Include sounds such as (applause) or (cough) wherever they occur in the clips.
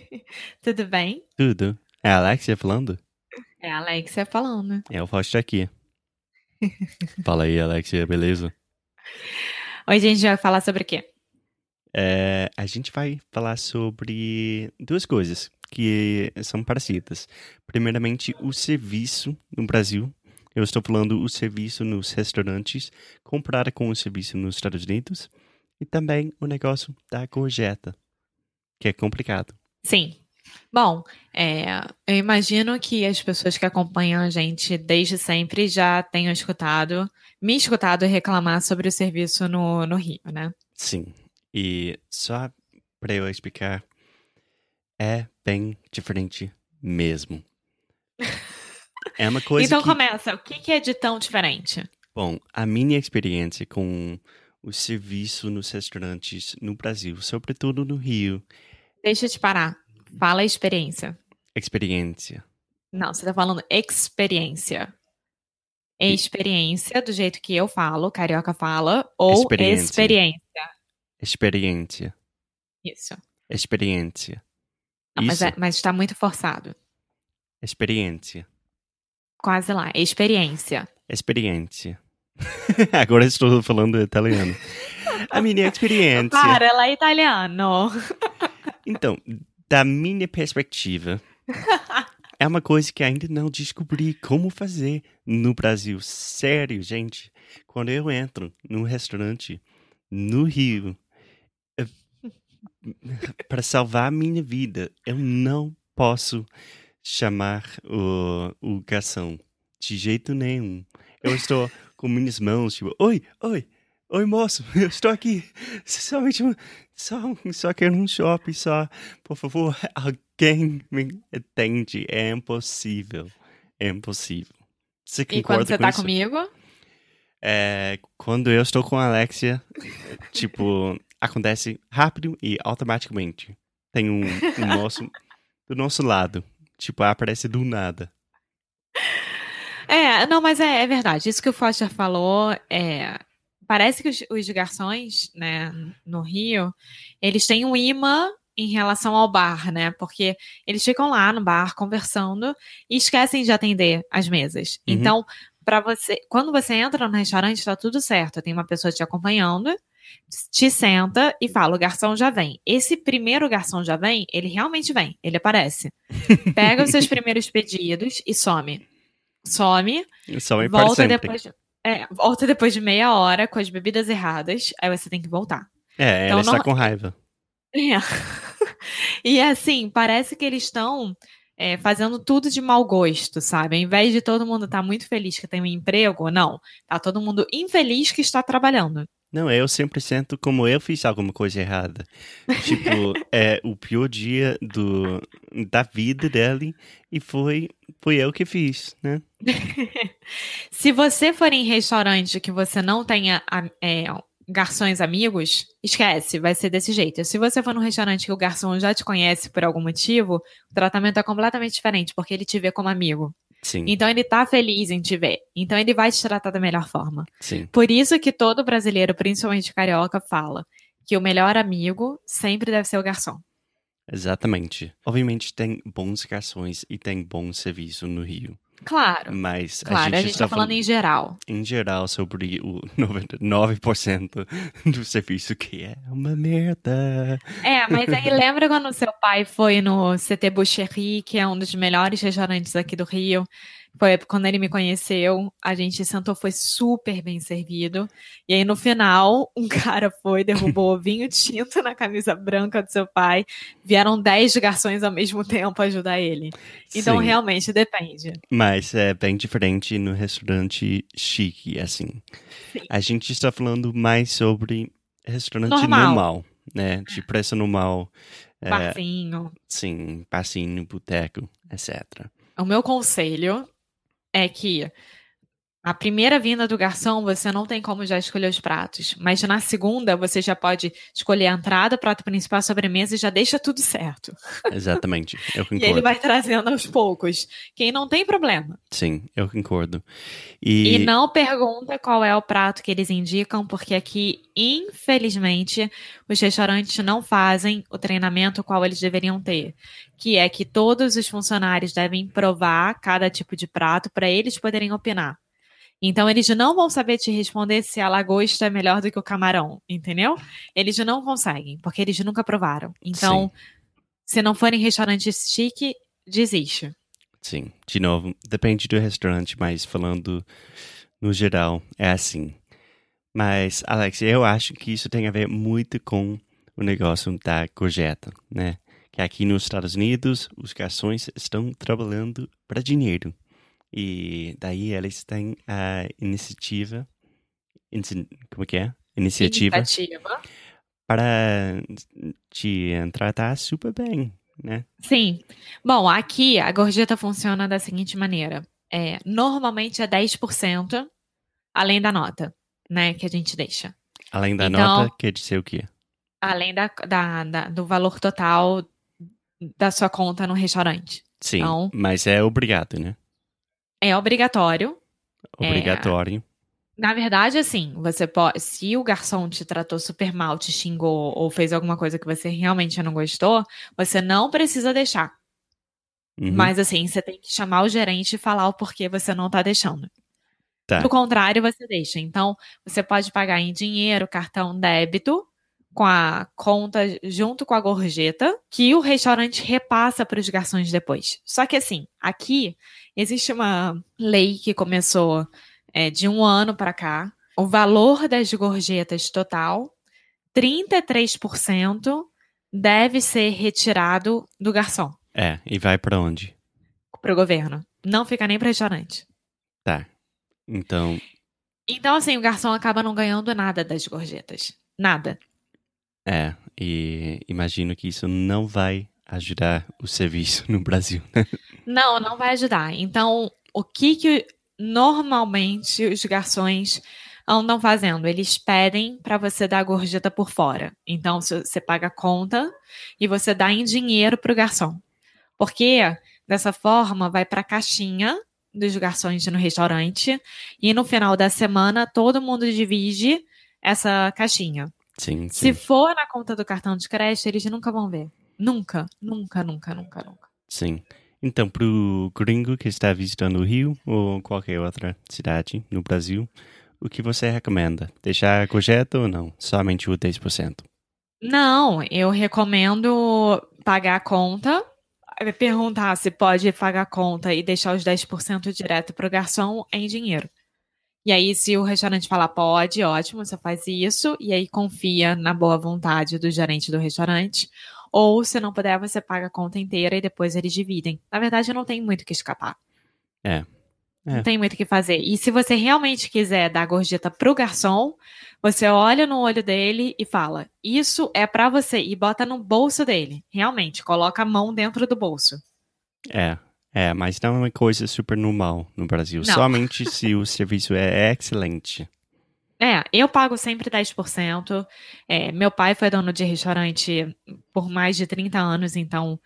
(laughs) tudo bem? tudo? É a Alexia falando? É a Alexia falando. É o Foster aqui. Fala aí, Alexia, beleza? Hoje a gente vai falar sobre o quê? É, a gente vai falar sobre duas coisas que são parecidas. Primeiramente, o serviço no Brasil. Eu estou falando o serviço nos restaurantes comparado com o serviço nos Estados Unidos. E também o negócio da gorjeta, que é complicado. Sim. Bom, é, eu imagino que as pessoas que acompanham a gente desde sempre já tenham escutado, me escutado reclamar sobre o serviço no, no Rio, né? Sim. E só para eu explicar, é bem diferente mesmo. (laughs) É uma coisa então que... começa, o que, que é de tão diferente? Bom, a minha experiência com o serviço nos restaurantes no Brasil, sobretudo no Rio, Deixa eu te parar. Fala experiência. experiência. Não, você tá falando experiência. Experiência, do jeito que eu falo, carioca fala, ou Experiência. experiência. Experiência. Isso. Experiência. Não, mas, Isso. é, mas tá muito forçado. Experiência. Quase lá. Experiência. Experiência. (laughs) Agora estou falando italiano. A minha experiência. Para, ela é italiano. Então, da minha perspectiva, (laughs) é uma coisa que ainda não descobri como fazer no Brasil. Sério, gente. Quando eu entro num restaurante no Rio, (laughs) para salvar a minha vida, eu não posso chamar o, o garçom de jeito nenhum. Eu estou com minhas mãos, tipo, oi, oi, oi, moço, (laughs) eu estou aqui. Somente um, só, só quero um shopping, só, por favor, (laughs) alguém me atende. É impossível. É impossível. Você E quando você com tá isso? comigo? É, quando eu estou com a Alexia, (laughs) tipo, acontece rápido e automaticamente. Tem um, um (laughs) nosso, do nosso lado. Tipo, aparece do nada. É, não, mas é, é verdade. Isso que o Foster falou é. Parece que os, os garçons, né, no Rio, eles têm um imã em relação ao bar, né? Porque eles ficam lá no bar conversando e esquecem de atender as mesas. Uhum. Então, para você, quando você entra no restaurante, tá tudo certo. Tem uma pessoa te acompanhando, te senta e fala: o garçom já vem. Esse primeiro garçom já vem, ele realmente vem, ele aparece. Pega os seus (laughs) primeiros pedidos e some. Some, é para volta depois. de- É, volta depois de meia hora com as bebidas erradas, aí você tem que voltar. É, Então ela está com raiva. É. (laughs) E assim, parece que eles estão é, fazendo tudo de mau gosto, sabe? Ao invés de todo mundo estar muito feliz que tem um emprego, não. Tá todo mundo infeliz que está trabalhando. Não, eu sempre sinto como eu fiz alguma coisa errada. Tipo, (laughs) é o pior dia do, da vida dele e foi, foi eu que fiz, né? (laughs) Se você for em restaurante que você não tenha é, garçons amigos, esquece, vai ser desse jeito. Se você for num restaurante que o garçom já te conhece por algum motivo, o tratamento é completamente diferente, porque ele te vê como amigo. Sim, Então ele tá feliz em te ver. Então ele vai te tratar da melhor forma. sim. Por isso que todo brasileiro, principalmente carioca, fala que o melhor amigo sempre deve ser o garçom. Exatamente. Obviamente tem bons garçons e tem bom serviço no Rio. Claro. Mas Claro, a a gente, gente tá está falando em geral. em geral sobre o (laughs) 99% do serviço que é uma merda. É, mas aí (laughs) lembra quando seu pai foi no CT Boucherie, que é um dos melhores restaurantes aqui do Rio, Foi quando ele me conheceu, a gente sentou, foi super bem servido. E aí, no final, (laughs) um cara foi, derrubou vinho tinto na camisa branca do seu pai. Vieram 10 garçons ao mesmo tempo ajudar ele. Então, Sim. realmente, depende. Mas é bem diferente no restaurante chique, assim. Sim. A gente está falando mais sobre restaurante Normal. normal, né? De preço normal, é, Barzinho. sim, passinho, boteco, etc. O meu conselho é que a primeira vinda do garçom você não tem como já escolher os pratos, mas na segunda você já pode escolher a entrada, prato principal, sobremesa e já deixa tudo certo. Exatamente, eu (laughs) E ele concordo. vai trazendo aos poucos. Quem não tem problema. Sim, eu concordo. E... E, não pergunta qual é o prato que eles indicam, porque aqui, infelizmente, os restaurantes não fazem o treinamento qual eles deveriam ter. Que é que todos os funcionários devem provar cada tipo de prato para eles poderem opinar. Então, eles não vão saber te responder se a lagosta é melhor do que o camarão, entendeu? Eles não conseguem, porque eles nunca provaram. Então, se não for em restaurante chique, desiste. sim, de novo, depende do restaurante, mas falando no geral, é assim. Mas, Alex, eu acho que isso tem a ver muito com o negócio da gorjeta, né? Que aqui nos Estados Unidos, os garçons estão trabalhando para dinheiro. E daí eles têm a iniciativa. Como que é? Iniciativa Iniciativa. para te tratar super bem, né? Sim. Bom, aqui a gorjeta funciona da seguinte maneira. É, normalmente é 10% além da nota, né, que a gente deixa. Além da Então- nota, quer dizer o quê? Além da, da- da- do valor total da sua conta no restaurante. Sim, Então- mas é obrigado, né? É obrigatório. É. Obrigatório. Na verdade, assim, você pode. Se o garçom te tratou super mal, te xingou ou fez alguma coisa que você realmente não gostou, você não precisa deixar. Uhum, Mas assim, você tem que chamar o gerente e falar o porquê você não tá deixando. Tá. Do contrário, você deixa. Então, você pode pagar em dinheiro, cartão débito, com a conta junto com a gorjeta, que o restaurante repassa para os garçons depois. Só que assim, aqui existe uma lei que começou é, de um ano para cá. O valor das gorjetas total, 33% deve ser retirado do garçom É, e vai pra onde? para o governo. Não fica nem para restaurante. Tá. Então, Então, assim, o garçom acaba não ganhando nada das gorjetas. Nada. É, e imagino que isso não vai ajudar o serviço no Brasil, né? Não, não vai ajudar. Então, o que que normalmente os garçons andam fazendo? Eles pedem para você dar a gorjeta por fora. Então, você paga a conta e você dá em dinheiro para o garçom. Porque dessa forma vai para a caixinha dos garçons no restaurante e no final da semana todo mundo divide essa caixinha. Sim, Se sim, for na conta do cartão de crédito, eles nunca vão ver. Nunca, nunca, nunca, nunca, nunca. sim. Então, pro gringo que está visitando o Rio ou qualquer outra cidade no Brasil, o que você recomenda? Deixar a gorjeta ou não? Somente o 10%? Não, eu recomendo pagar a conta, perguntar se pode pagar a conta e deixar os 10% direto pro garçom em dinheiro. E aí, se o restaurante falar pode, ótimo, você faz isso, e aí confia na boa vontade do gerente do restaurante. Ou, se não puder, você paga a conta inteira e depois eles dividem. Na verdade, não tem muito o que escapar. É. É. Não tem muito o que fazer. E se você realmente quiser dar a gorjeta pro garçom, você olha no olho dele e fala: Isso é pra você. E bota no bolso dele. Realmente, coloca a mão dentro do bolso. É, é, mas não é uma coisa super normal no Brasil. Não. Somente se o (laughs) serviço é excelente. É, eu pago sempre 10%. É, meu pai foi dono de restaurante por mais de 30 anos, então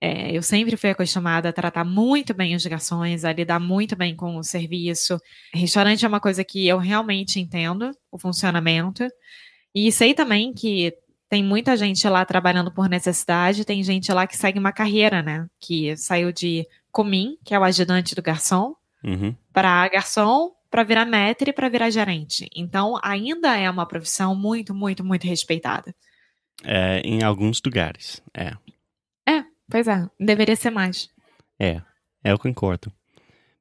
é, eu sempre fui acostumada a tratar muito bem os garçons, a lidar muito bem com o serviço. Restaurante é uma coisa que eu realmente entendo o funcionamento. E sei também que tem muita gente lá trabalhando por necessidade, tem gente lá que segue uma carreira, né? Que saiu de comim, que é o ajudante do garçom, Uhum. para garçom, para virar maître e para virar gerente. Então, ainda é uma profissão muito, muito, muito respeitada. É, em alguns lugares, é. Pois é, deveria ser mais. É, eu concordo.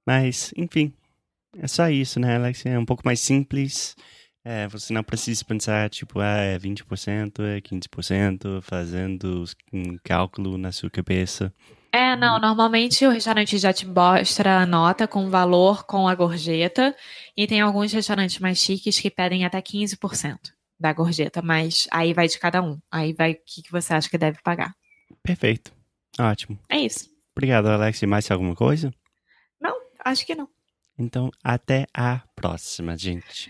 Mas, enfim, é só isso, né, Alex? É um pouco mais simples. É, você não precisa pensar, tipo, ah, é 20%, é 15%, fazendo um cálculo na sua cabeça. É, não, normalmente o restaurante já te mostra a nota com valor com a gorjeta, e tem alguns restaurantes mais chiques que pedem até 15% da gorjeta, mas aí vai de cada um. Aí vai o que, que você acha que deve pagar. Perfeito. Ótimo. É isso. Obrigado, Alex. E mais alguma coisa? Não, acho que não. Então, até a próxima, gente.